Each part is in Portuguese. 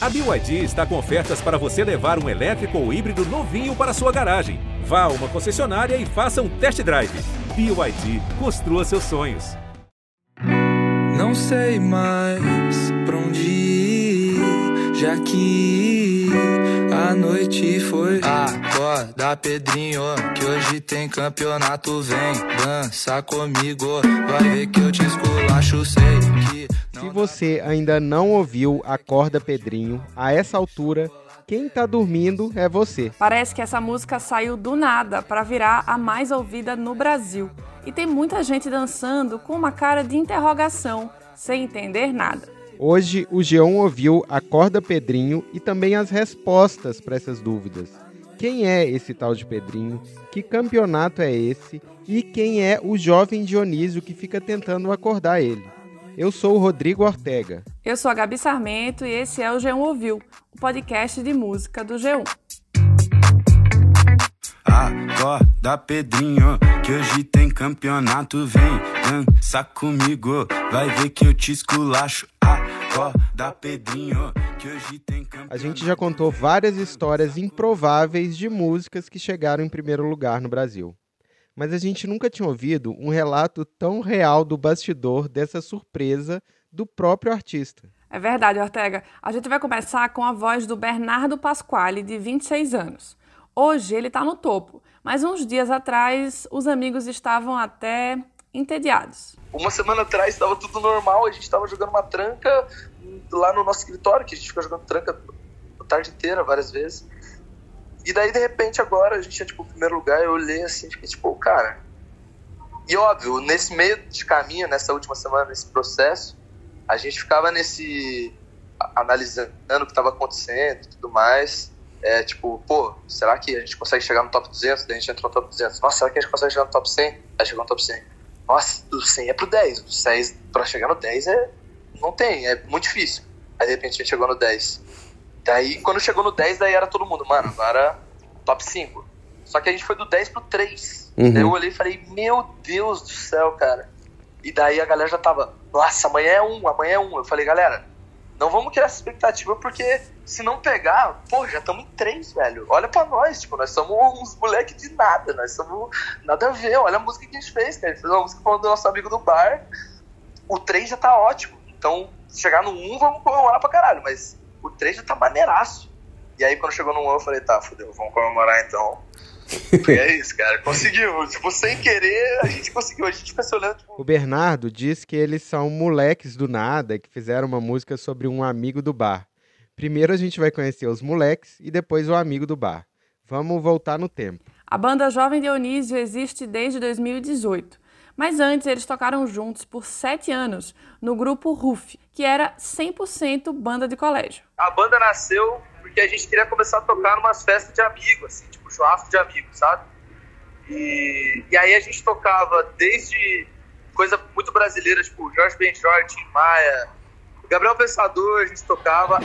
A BYD está com ofertas para você levar um elétrico ou híbrido novinho para sua garagem. Vá a uma concessionária e faça um test drive. BYD, construa seus sonhos. Não sei mais pra onde ir, já que a noite foi. Acorda, Pedrinho, que hoje tem campeonato. Vem dança comigo, vai ver que eu te esculacho, sei que. Se você ainda não ouviu Acorda Pedrinho, a essa altura, quem tá dormindo é você. Parece que essa música saiu do nada para virar a mais ouvida no Brasil. E tem muita gente dançando com uma cara de interrogação, sem entender nada. Hoje o Geão ouviu Acorda Pedrinho e também as respostas para essas dúvidas. Quem é esse tal de Pedrinho? Que campeonato é esse? E quem é o jovem Dionísio que fica tentando acordar ele? Eu sou o Rodrigo Ortega. Eu sou a Gabi Sarmento e esse é o G1 Ouviu, o podcast de música do G1. Acorda, Pedrinho, que hoje tem campeonato. Vem dança comigo, vai ver que eu te esculacho. Acorda, Pedrinho, que hoje tem campeonato. A gente já contou várias histórias improváveis de músicas que chegaram em primeiro lugar no Brasil. Mas a gente nunca tinha ouvido um relato tão real do bastidor dessa surpresa do próprio artista. É verdade, Ortega. A gente vai começar com a voz do Bernardo Pasquale, de 26 anos. Hoje ele está no topo, mas uns dias atrás os amigos estavam até entediados. Uma semana atrás estava tudo normal, a gente estava jogando uma tranca lá no nosso escritório, que a gente fica jogando tranca a tarde inteira, várias vezes. E daí, de repente, agora a gente é tipo o primeiro lugar, eu olhei assim, fiquei tipo, cara. E óbvio, nesse meio de caminho, nessa última semana, nesse processo, a gente ficava nesse. analisando o que estava acontecendo e tudo mais. É tipo, pô, será que a gente consegue chegar no top 200? Daí a gente entrou no top 200. Nossa, será que a gente consegue chegar no top 100? Aí chegou no top 100. Nossa, do 100 é pro 10. Do 10 pra chegar no 10 é. Não tem, é muito difícil. Aí de repente a gente chegou no 10. Daí, quando chegou no 10, daí era todo mundo, mano, agora top 5. Só que a gente foi do 10 pro 3. Uhum. Daí eu olhei e falei, meu Deus do céu, cara. E daí a galera já tava, nossa, amanhã é um, amanhã é um. Eu falei, galera, não vamos criar essa expectativa, porque se não pegar, pô, já estamos em três, velho. Olha pra nós, tipo, nós somos uns moleques de nada, nós somos nada a ver. Olha a música que a gente fez, cara. A gente fez uma música falando do nosso amigo do bar. O três já tá ótimo. Então, chegar no um, vamos comemorar pra caralho, mas o três já tá maneiraço. E aí, quando chegou no um, eu falei, tá, fodeu, vamos comemorar então. E é isso, cara. Conseguiu. Tipo, sem querer, a gente conseguiu. A gente fica se olhando, tipo, O Bernardo diz que eles são moleques do nada que fizeram uma música sobre um amigo do bar. Primeiro a gente vai conhecer os moleques e depois o amigo do bar. Vamos voltar no tempo. A banda Jovem Dionísio existe desde 2018. Mas antes eles tocaram juntos por sete anos no grupo RUF, que era 100% banda de colégio. a banda nasceu porque a gente queria começar a tocar numas festas de amigos, assim, tipo churrasco de amigos, sabe? E, e aí a gente tocava desde coisa muito brasileira, tipo Jorge Benjor, Tim Maia, Gabriel Pensador, a gente tocava.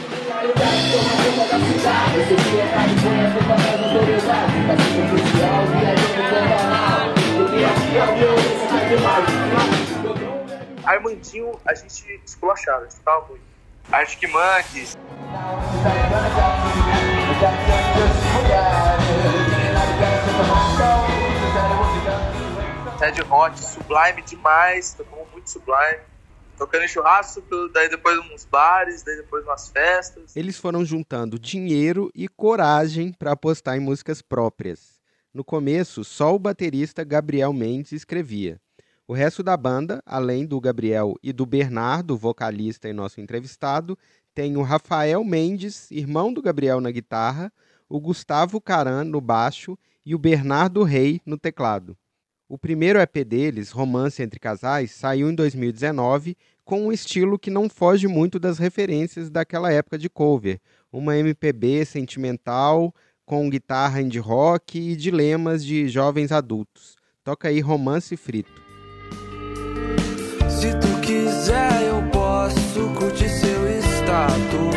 Armandinho, a gente esculachava, a gente tocava muito. Arctic Monkeys, Ted Hot, Sublime demais, tocamos muito Sublime. Tocando em churrasco, daí depois uns bares, daí depois umas festas. Eles foram juntando dinheiro e coragem para apostar em músicas próprias. No começo, só o baterista Gabriel Mendes escrevia. O resto da banda, além do Gabriel e do Bernardo, vocalista e nosso entrevistado, tem o Rafael Mendes, irmão do Gabriel na guitarra, o Gustavo Caran no baixo e o Bernardo Rei no teclado. O primeiro EP deles, Romance entre Casais, saiu em 2019 com um estilo que não foge muito das referências daquela época de cover, uma MPB sentimental com guitarra indie rock e dilemas de jovens adultos. Toca aí Romance Frito. Se tu quiser, eu posso curtir seu status.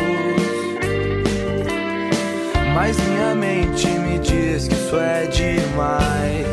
Mas minha mente me diz que isso é demais.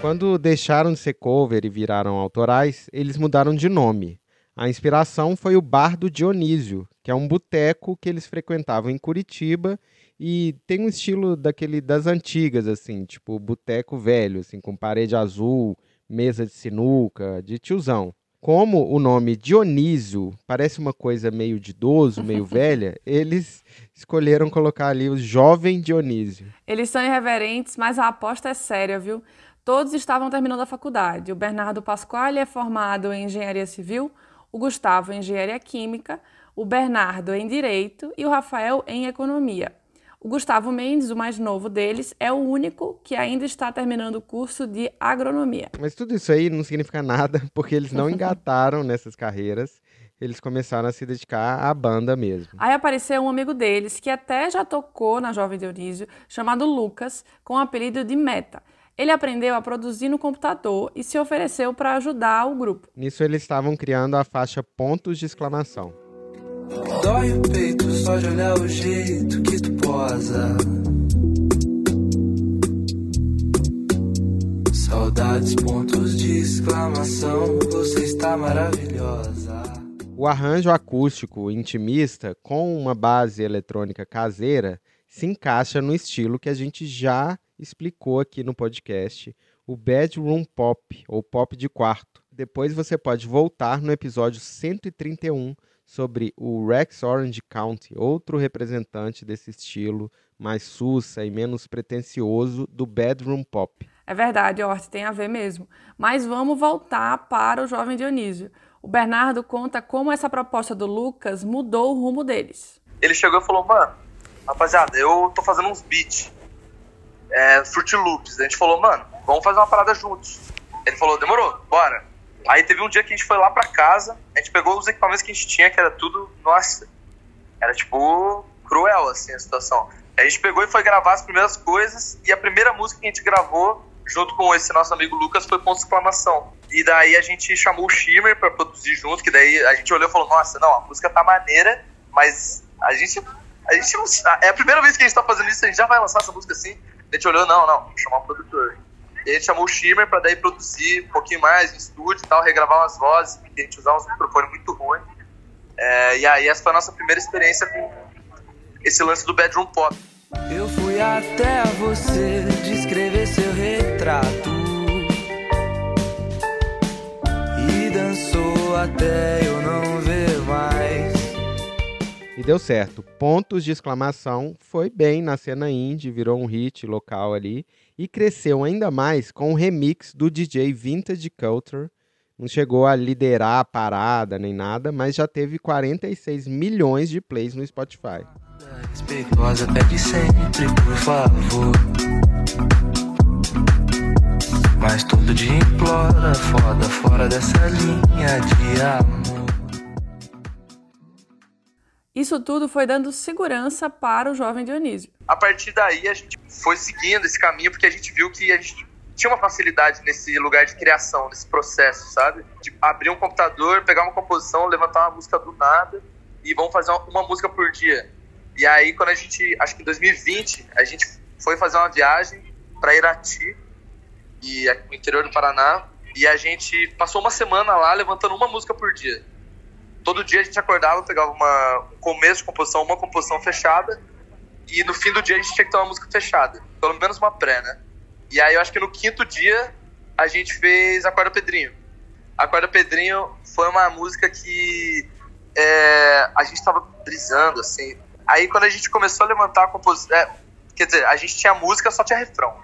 Quando deixaram de ser cover e viraram autorais, eles mudaram de nome. A inspiração foi o Bar do Dionísio, que é um boteco que eles frequentavam em Curitiba e tem um estilo daquele das antigas, assim, tipo boteco velho, assim, com parede azul, mesa de sinuca, de tiozão. Como o nome Dionísio parece uma coisa meio de idoso, meio velha, eles escolheram colocar ali o jovem Dionísio. Eles são irreverentes, mas a aposta é séria, viu? Todos estavam terminando a faculdade. O Bernardo Pasquale é formado em engenharia civil, o Gustavo em engenharia química, o Bernardo em direito e o Rafael em economia. O Gustavo Mendes, o mais novo deles, é o único que ainda está terminando o curso de agronomia. Mas tudo isso aí não significa nada, porque eles não engataram nessas carreiras. Eles começaram a se dedicar à banda mesmo. Aí apareceu um amigo deles, que até já tocou na Jovem Dionísio, chamado Lucas, com o apelido de Meta. Ele aprendeu a produzir no computador e se ofereceu para ajudar o grupo. Nisso eles estavam criando a faixa pontos de exclamação. Dói o peito só de olhar o jeito que tu posa. Saudades, pontos de exclamação, você está maravilhosa. O arranjo acústico intimista com uma base eletrônica caseira se encaixa no estilo que a gente já explicou aqui no podcast, o bedroom pop ou pop de quarto. Depois você pode voltar no episódio 131 sobre o Rex Orange County, outro representante desse estilo mais sussa e menos pretensioso do bedroom pop. É verdade, Ort, tem a ver mesmo. Mas vamos voltar para o jovem Dionísio. O Bernardo conta como essa proposta do Lucas mudou o rumo deles. Ele chegou e falou, mano, rapaziada, eu tô fazendo uns beats, é, Fruit Loops. A gente falou, mano, vamos fazer uma parada juntos. Ele falou, demorou, bora. Aí teve um dia que a gente foi lá pra casa, a gente pegou os equipamentos que a gente tinha, que era tudo, nossa, era tipo cruel assim a situação. A gente pegou e foi gravar as primeiras coisas, e a primeira música que a gente gravou, junto com esse nosso amigo Lucas, foi com exclamação. E daí a gente chamou o Shimmer pra produzir junto, que daí a gente olhou e falou, nossa, não, a música tá maneira, mas a gente. A gente não, é a primeira vez que a gente tá fazendo isso, a gente já vai lançar essa música assim. A gente olhou, não, não, vamos chamar o produtor. E gente chamou o Shimmer para daí produzir um pouquinho mais em estúdio e tal, regravar umas vozes, porque a gente usava uns microfones muito ruins. É, e aí essa foi a nossa primeira experiência com esse lance do bedroom pop. Eu fui até você descrever seu retrato e dançou até eu deu certo. Pontos de exclamação foi bem na cena indie, virou um hit local ali e cresceu ainda mais com o remix do DJ Vintage Culture. Não chegou a liderar a parada nem nada, mas já teve 46 milhões de plays no Spotify. Sempre, por favor. Mas todo dia implora, foda, fora dessa linha de amor. Isso tudo foi dando segurança para o jovem Dionísio. A partir daí a gente foi seguindo esse caminho porque a gente viu que a gente tinha uma facilidade nesse lugar de criação, nesse processo, sabe? De abrir um computador, pegar uma composição, levantar uma música do nada e vamos fazer uma, uma música por dia. E aí quando a gente, acho que em 2020, a gente foi fazer uma viagem para Irati e no interior do Paraná e a gente passou uma semana lá levantando uma música por dia todo dia a gente acordava, pegava uma, um começo de composição, uma composição fechada, e no fim do dia a gente tinha que ter uma música fechada. Pelo menos uma pré, né? E aí eu acho que no quinto dia a gente fez Acorda Pedrinho. Acorda Pedrinho foi uma música que é, a gente tava brisando, assim. Aí quando a gente começou a levantar a composição. É, quer dizer, a gente tinha música, só tinha refrão.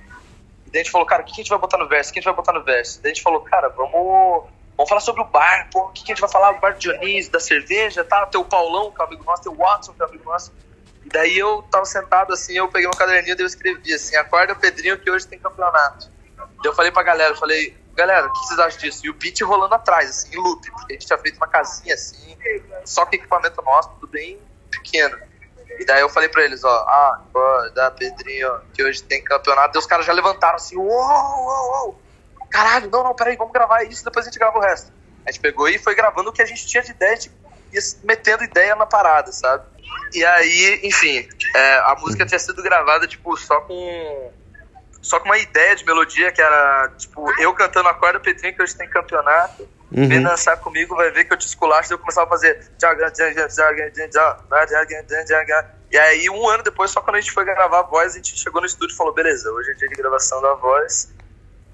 E daí a gente falou, cara, o que a gente vai botar no verso? O que a gente vai botar no verso? Daí a gente falou, cara, vamos Vamos falar sobre o bar, pô, o que, que a gente vai falar? O bar do Dionísio, da cerveja, tá? Tem o Paulão, que é amigo nosso, tem o Watson, que é amigo nosso. E daí eu tava sentado assim, eu peguei meu caderninho e eu escrevi assim, acorda Pedrinho que hoje tem campeonato. Daí eu falei pra galera, eu falei, galera, o que vocês acham disso? E o beat rolando atrás, assim, em loop, porque a gente tinha feito uma casinha assim, só com equipamento nosso, tudo bem pequeno. E daí eu falei pra eles, ó, ah, acorda Pedrinho, que hoje tem campeonato. E os caras já levantaram assim, uou, uou, uou caralho, não, não, peraí, vamos gravar isso, depois a gente grava o resto. A gente pegou e foi gravando o que a gente tinha de ideia, de ia metendo ideia na parada, sabe? E aí, enfim, é, a música tinha sido gravada, tipo, só com. Só com uma ideia de melodia que era, tipo, eu cantando a corda Petrinho, que hoje tem campeonato. uhum. vem dançar comigo, vai ver que eu te esculacho, eu começava a fazer. E aí, um ano depois, só quando a gente foi gravar a voz, a gente chegou no estúdio e falou: beleza, hoje é dia de gravação da voz,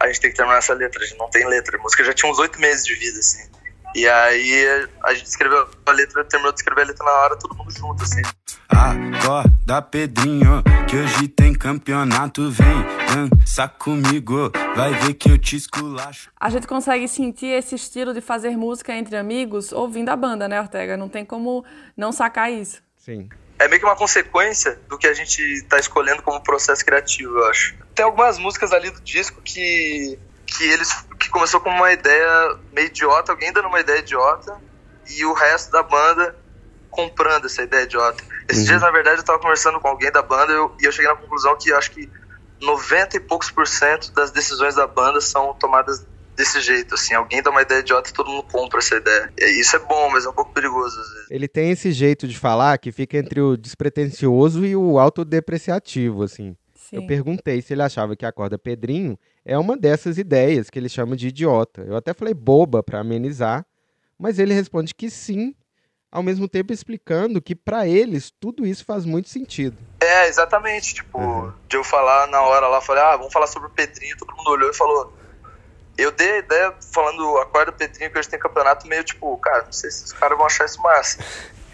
a gente tem que terminar essa letra, a gente não tem letra. A música já tinha uns oito meses de vida, assim. E aí a gente escreveu a letra, terminou de escrever a letra na hora, todo mundo junto, assim. Acorda, Pedrinho, que hoje tem campeonato, vem dança comigo, vai ver que eu te esculacho. A gente consegue sentir esse estilo de fazer música entre amigos ouvindo a banda, né, Ortega? Não tem como não sacar isso. Sim. É meio que uma consequência do que a gente tá escolhendo como processo criativo, eu acho. Tem algumas músicas ali do disco que que eles que começou com uma ideia meio idiota, alguém dando uma ideia idiota e o resto da banda comprando essa ideia idiota. Esses uhum. dias, na verdade, eu tava conversando com alguém da banda eu, e eu cheguei na conclusão que acho que 90 e poucos por cento das decisões da banda são tomadas desse jeito, assim, alguém dá uma ideia idiota e todo mundo compra essa ideia. E isso é bom, mas é um pouco perigoso às vezes. Ele tem esse jeito de falar que fica entre o despretensioso e o autodepreciativo, assim. Sim. Eu perguntei se ele achava que a corda Pedrinho é uma dessas ideias que ele chama de idiota. Eu até falei boba para amenizar, mas ele responde que sim, ao mesmo tempo explicando que para eles tudo isso faz muito sentido. É, exatamente. Tipo, uhum. de eu falar na hora lá, falei, ah, vamos falar sobre o Pedrinho, todo mundo olhou e falou. Eu dei a ideia falando a corda Pedrinho que hoje tem campeonato meio tipo, cara, não sei se os caras vão achar isso massa.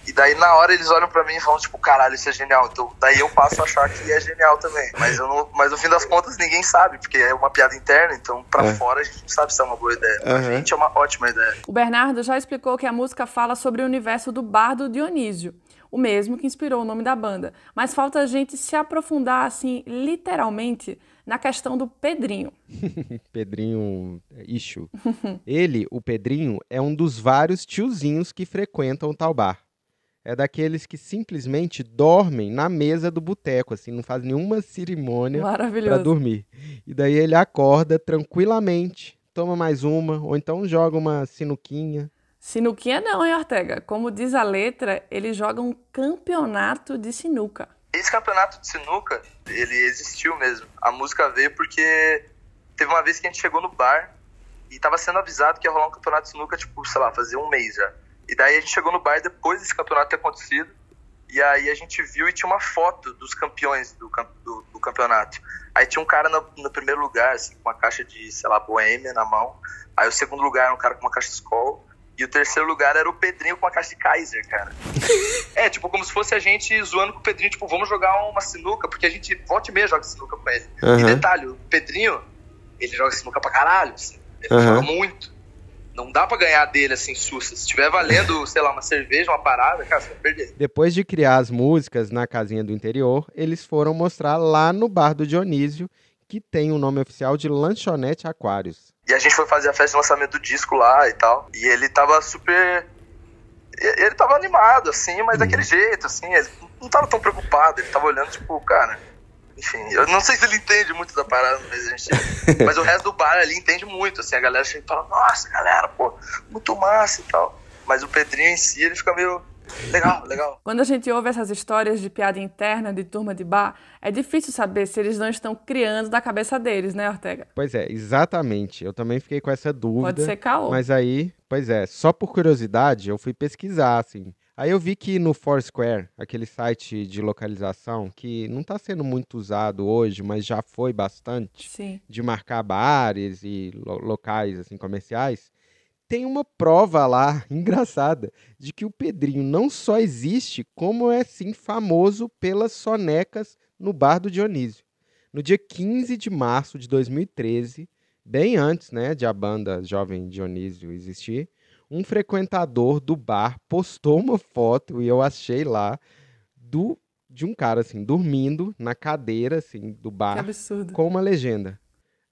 E daí na hora eles olham para mim e falam, tipo, caralho, isso é genial. Então daí eu passo a achar que é genial também. Mas, eu não, mas no fim das contas ninguém sabe, porque é uma piada interna, então pra é. fora a gente não sabe se é uma boa ideia. Pra uhum. gente é uma ótima ideia. O Bernardo já explicou que a música fala sobre o universo do bardo Dionísio. O mesmo que inspirou o nome da banda. Mas falta a gente se aprofundar, assim, literalmente, na questão do Pedrinho. Pedrinho Ixo. Ele, o Pedrinho, é um dos vários tiozinhos que frequentam o tal bar é daqueles que simplesmente dormem na mesa do boteco, assim, não faz nenhuma cerimônia para dormir. E daí ele acorda tranquilamente, toma mais uma, ou então joga uma sinuquinha. Sinuquinha não, hein, Ortega? Como diz a letra, ele joga um campeonato de sinuca. Esse campeonato de sinuca, ele existiu mesmo. A música veio porque teve uma vez que a gente chegou no bar e estava sendo avisado que ia rolar um campeonato de sinuca, tipo, sei lá, fazia um mês já. E daí a gente chegou no bar depois desse campeonato ter acontecido. E aí a gente viu e tinha uma foto dos campeões do, do, do campeonato. Aí tinha um cara no, no, primeiro lugar, assim, com uma caixa de, sei lá, boêmia na mão. Aí o segundo lugar era um cara com uma caixa de Skol. E o terceiro lugar era o Pedrinho com uma caixa de Kaiser, cara. é, tipo, como se fosse a gente zoando com o Pedrinho, tipo, vamos jogar uma sinuca, porque a gente volta e meia joga sinuca com ele. Uhum. E detalhe, o Pedrinho, ele joga sinuca pra caralho, assim. Ele uhum. joga muito. Não dá para ganhar dele assim, sussa. Se estiver valendo, sei lá, uma cerveja, uma parada, cara, você vai perder. Depois de criar as músicas na casinha do interior, eles foram mostrar lá no bar do Dionísio, que tem o nome oficial de Lanchonete Aquários. E a gente foi fazer a festa de lançamento do disco lá e tal. E ele tava super. Ele tava animado, assim, mas hum. daquele jeito, assim. Ele não tava tão preocupado. Ele tava olhando, tipo, cara, enfim, eu não sei se ele entende muito da parada, mas, a gente, mas o resto do bar ali entende muito, assim, a galera chega e fala, nossa, galera, pô, muito massa e tal. Mas o Pedrinho em si, ele fica meio, Legal, legal. Quando a gente ouve essas histórias de piada interna de turma de bar, é difícil saber se eles não estão criando da cabeça deles, né, Ortega? Pois é, exatamente. Eu também fiquei com essa dúvida. Pode ser caô. Mas aí, pois é, só por curiosidade, eu fui pesquisar, assim. Aí eu vi que no Foursquare, aquele site de localização que não está sendo muito usado hoje, mas já foi bastante, Sim. de marcar bares e lo locais assim comerciais, tem uma prova lá engraçada de que o Pedrinho não só existe, como é sim famoso pelas sonecas no bar do Dionísio. No dia 15 de março de 2013, bem antes, né, de a banda Jovem Dionísio existir, um frequentador do bar postou uma foto e eu achei lá do de um cara assim dormindo na cadeira assim do bar com uma legenda: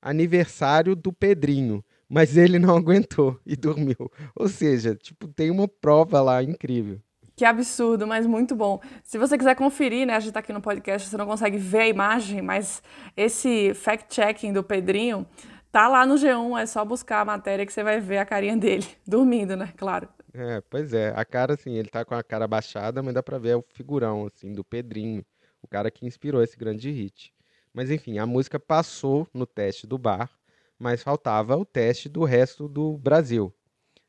aniversário do Pedrinho. Mas ele não aguentou e dormiu. Ou seja, tipo, tem uma prova lá incrível. Que absurdo, mas muito bom. Se você quiser conferir, né, a gente tá aqui no podcast, você não consegue ver a imagem, mas esse fact-checking do Pedrinho Tá lá no G1, é só buscar a matéria que você vai ver a carinha dele, dormindo, né? Claro. É, pois é. A cara, assim, ele tá com a cara baixada, mas dá pra ver o figurão, assim, do Pedrinho, o cara que inspirou esse grande hit. Mas enfim, a música passou no teste do bar, mas faltava o teste do resto do Brasil.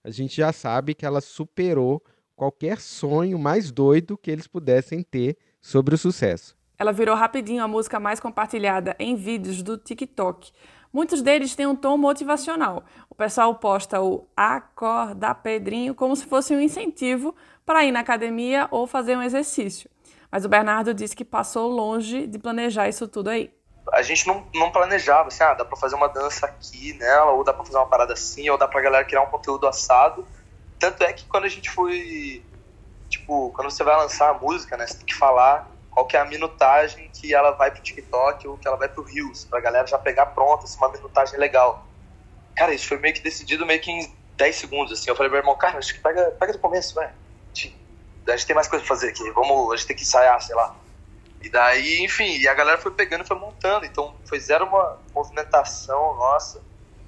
a gente já sabe que ela superou qualquer sonho mais doido que eles pudessem ter sobre o sucesso. Ela virou rapidinho a música mais compartilhada em vídeos do TikTok. Muitos deles têm um tom motivacional. O pessoal posta o Acorda Pedrinho como se fosse um incentivo para ir na academia ou fazer um exercício. Mas o Bernardo disse que passou longe de planejar isso tudo aí. A gente não, não planejava, assim, ah, dá pra fazer uma dança aqui nela, ou dá pra fazer uma parada assim, ou dá pra galera criar um conteúdo assado. Tanto é que quando a gente foi, tipo, quando você vai lançar a música, né, você tem que falar qual que é a minutagem que ela vai pro TikTok ou que ela vai pro Reels, pra galera já pegar pronta, assim, uma minutagem legal. Cara, isso foi meio que decidido meio que em 10 segundos, assim. Eu falei meu irmão, cara, acho que pega, pega do começo, vai. A gente tem mais coisa pra fazer aqui, vamos, a gente tem que ensaiar, sei lá. E daí, enfim, e a galera foi pegando e foi montando. Então foi zero uma movimentação nossa,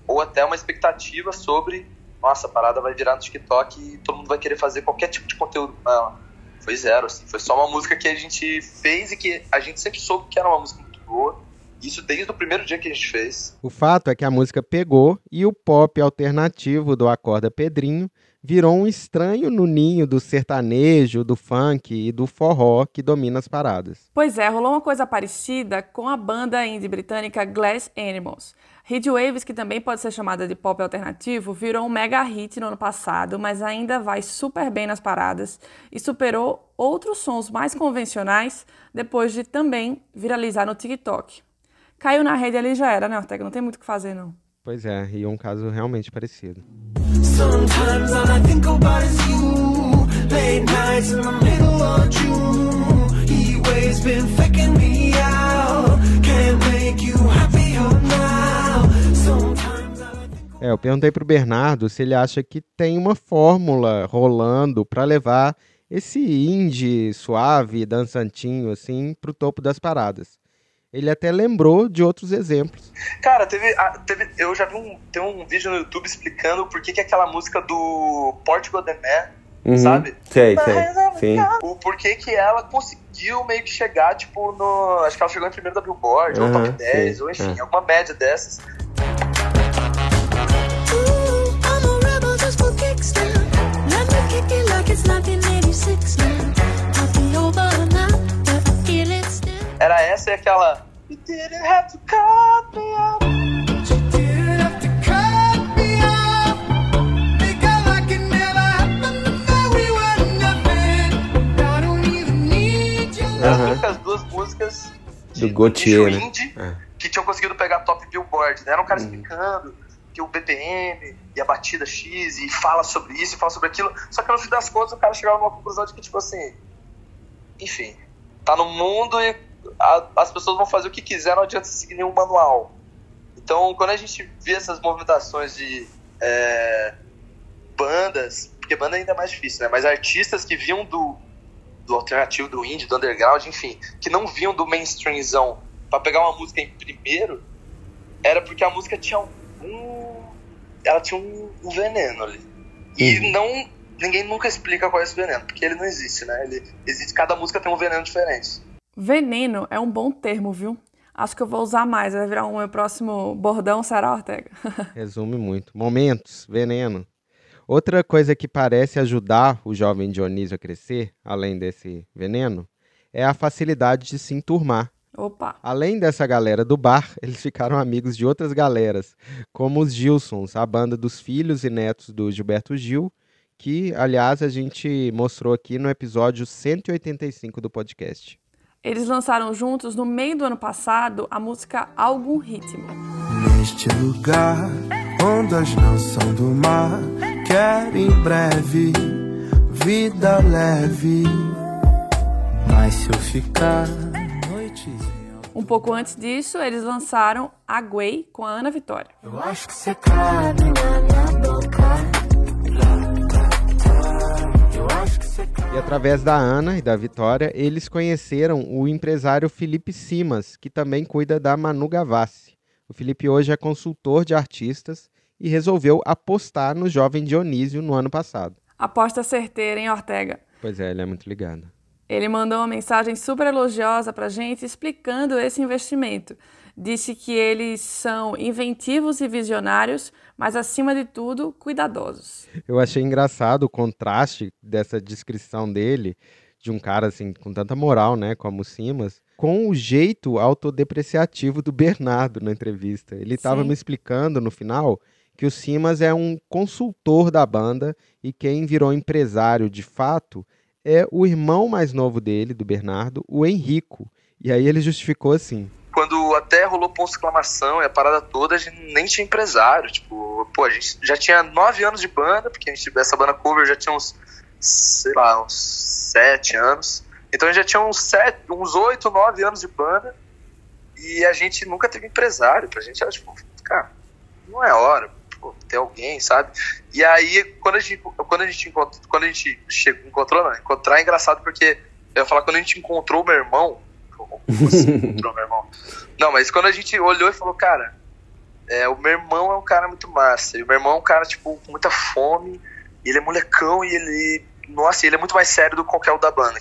ou até uma expectativa sobre, nossa, a parada vai virar no TikTok e todo mundo vai querer fazer qualquer tipo de conteúdo com ela. Foi zero, assim. Foi só uma música que a gente fez e que a gente sempre soube que era uma música muito boa. Isso desde o primeiro dia que a gente fez. O fato é que a música pegou e o pop alternativo do Acorda Pedrinho virou um estranho no ninho do sertanejo, do funk e do forró que domina as paradas. Pois é, rolou uma coisa parecida com a banda indie britânica Glass Animals. Heat Waves, que também pode ser chamada de pop alternativo, virou um mega hit no ano passado, mas ainda vai super bem nas paradas e superou outros sons mais convencionais depois de também viralizar no TikTok. Caiu na rede ali já era, né, Ortega? Não tem muito o que fazer, não. Pois é, e um caso realmente parecido. Sometimes all I think about is you. Late nights in the middle of June. He waves been faking me out. Can't make you happier now. Sometimes all I think É, eu perguntei pro Bernardo se ele acha que tem uma fórmula rolando para levar esse indie suave, dançantinho assim pro topo das paradas. Ele até lembrou de outros exemplos. Cara, teve, ah, teve eu já vi um, tem um vídeo no YouTube explicando por que, que aquela música do Portugal The Man, sabe? Sei, sei. Sim. O porquê que ela conseguiu meio que chegar, tipo, no. Acho que ela chegou em primeiro da Billboard, ou Aham, top 10, sim, ou enfim, é. alguma média dessas. Ooh, I'm a rebel just for kicks now. Let me kick it like it's 1986 now. I'll be over now, but I feel it still. Era essa e aquela. You didn't have to cut me out. didn't have to cut me off. Make it like it never happened. That we were nothing. I don't even need you. Eram Aham. as únicas duas músicas Do Gautier, né? indie É. que tinham conseguido pegar top Billboard. Né? Era um cara Uhum. explicando que o BPM e a batida X e fala sobre isso e fala sobre aquilo. Só que no fim das contas o cara chegava numa conclusão de que, tipo assim, enfim, tá no mundo e a- as pessoas vão fazer o que quiser, não adianta seguir nenhum manual. Então, quando a gente vê essas movimentações de é, bandas, porque banda ainda é mais difícil, né? Mas artistas que vinham do, do alternativo, do indie, do underground, enfim, que não vinham do mainstreamzão pra pegar uma música em primeiro, era porque a música tinha um. Ela tinha um, um veneno ali. E não. Ninguém nunca explica qual é esse veneno, porque ele não existe, né? Ele existe, cada música tem um veneno diferente. Veneno é um bom termo, viu? Acho que eu vou usar mais, vai virar um meu próximo bordão, será, Ortega? Resume muito. Momentos, veneno. Outra coisa que parece ajudar o jovem Dionísio a crescer, além desse veneno, é a facilidade de se enturmar. Opa! Além dessa galera do bar, eles ficaram amigos de outras galeras, como os Gilsons, a banda dos filhos e netos do Gilberto Gil, que, aliás, a gente mostrou aqui no episódio 185 do podcast. Eles lançaram juntos, no meio do ano passado, a música Algum Ritmo. Neste lugar, ondas não são do mar. Quero em breve vida leve. Mas se eu ficar noites Um pouco antes disso, eles lançaram Aguei com a Ana Vitória. Eu acho que você cabe E através da Ana e da Vitória, eles conheceram o empresário Felipe Simas, que também cuida da Manu Gavassi. O Felipe hoje é consultor de artistas e resolveu apostar no jovem Dionísio no ano passado. Aposta certeira, hein, Ortega? Pois é, ele é muito ligado. Ele mandou uma mensagem super elogiosa para a gente explicando esse investimento. Disse que eles são inventivos e visionários, mas acima de tudo, cuidadosos. Eu achei engraçado o contraste dessa descrição dele, de um cara assim com tanta moral, né, como o Simas, com o jeito autodepreciativo do Bernardo na entrevista. Ele estava me explicando no final que o Simas é um consultor da banda e quem virou empresário de fato é o irmão mais novo dele, do Bernardo, o Henrico. E aí ele justificou assim. Quando até rolou ponto de exclamação e a parada toda, a gente nem tinha empresário. Tipo, pô, a gente já tinha nove anos de banda, porque a gente, essa banda cover já tinha uns, sei lá, uns sete anos. Então a gente já tinha uns sete, uns oito, nove anos de banda. E a gente nunca teve empresário. Pra gente era tipo, cara, não é hora, ter alguém, sabe? E aí, quando a gente, quando a gente, encontrou, quando a gente chegou, encontrou, não, encontrar é engraçado porque eu ia falar, quando a gente encontrou o meu irmão, encontrou meu irmão? Não, mas quando a gente olhou e falou, cara, é, o meu irmão é um cara muito massa. E o meu irmão é um cara, tipo, com muita fome. Ele é molecão e ele. Nossa, ele é muito mais sério do que qualquer um da banda.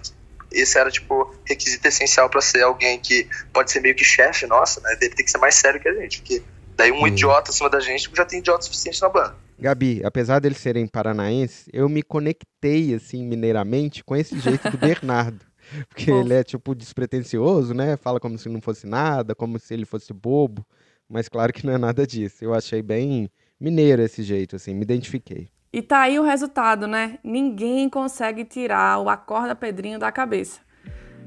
Esse era, tipo, requisito essencial pra ser alguém que pode ser meio que chefe, nossa, né? Ele tem que ser mais sério que a gente. Porque daí um idiota acima da gente já tem idiota suficiente na banda. Gabi, apesar deles serem paranaenses, eu me conectei assim mineiramente com esse jeito do Bernardo. Porque ele é tipo despretensioso, né? Fala como se não fosse nada, como se ele fosse bobo, mas claro que não é nada disso. Eu achei bem mineiro esse jeito assim, me identifiquei. E tá aí o resultado, né? Ninguém consegue tirar o acorda Pedrinho da cabeça.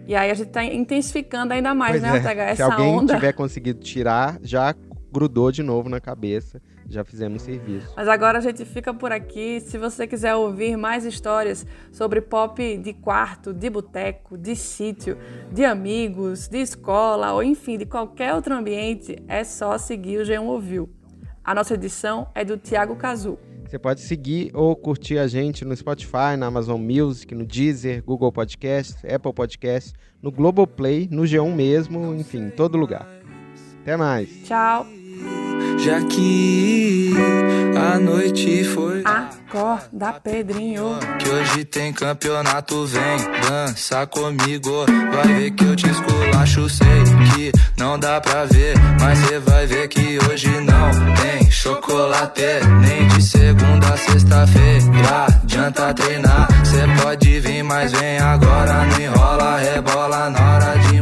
E aí a gente tá intensificando ainda mais, Pois né, é, Ortega? se Essa alguém onda. tiver conseguido tirar, já grudou de novo na cabeça, já fizemos serviço. Mas agora a gente fica por aqui. Se você quiser ouvir mais histórias sobre pop de quarto, de boteco, de sítio, de amigos, de escola ou enfim, de qualquer outro ambiente, é só seguir o G1 Ouviu. A nossa edição é do Tiago Cazu. Você pode seguir ou curtir a gente no Spotify, na Amazon Music, no Deezer, Google Podcast, Apple Podcast, no Globoplay, no G1 mesmo, enfim, em todo lugar. Até mais. Tchau. Já que a noite foi. Acorda, Pedrinho. Que hoje tem campeonato, vem dança comigo. Vai ver que eu te esculacho, sei que não dá pra ver. Mas cê vai ver que hoje não tem chocolate. Nem de segunda a sexta-feira. Adianta treinar, cê pode vir, mas vem agora. Não enrola, rebola na hora de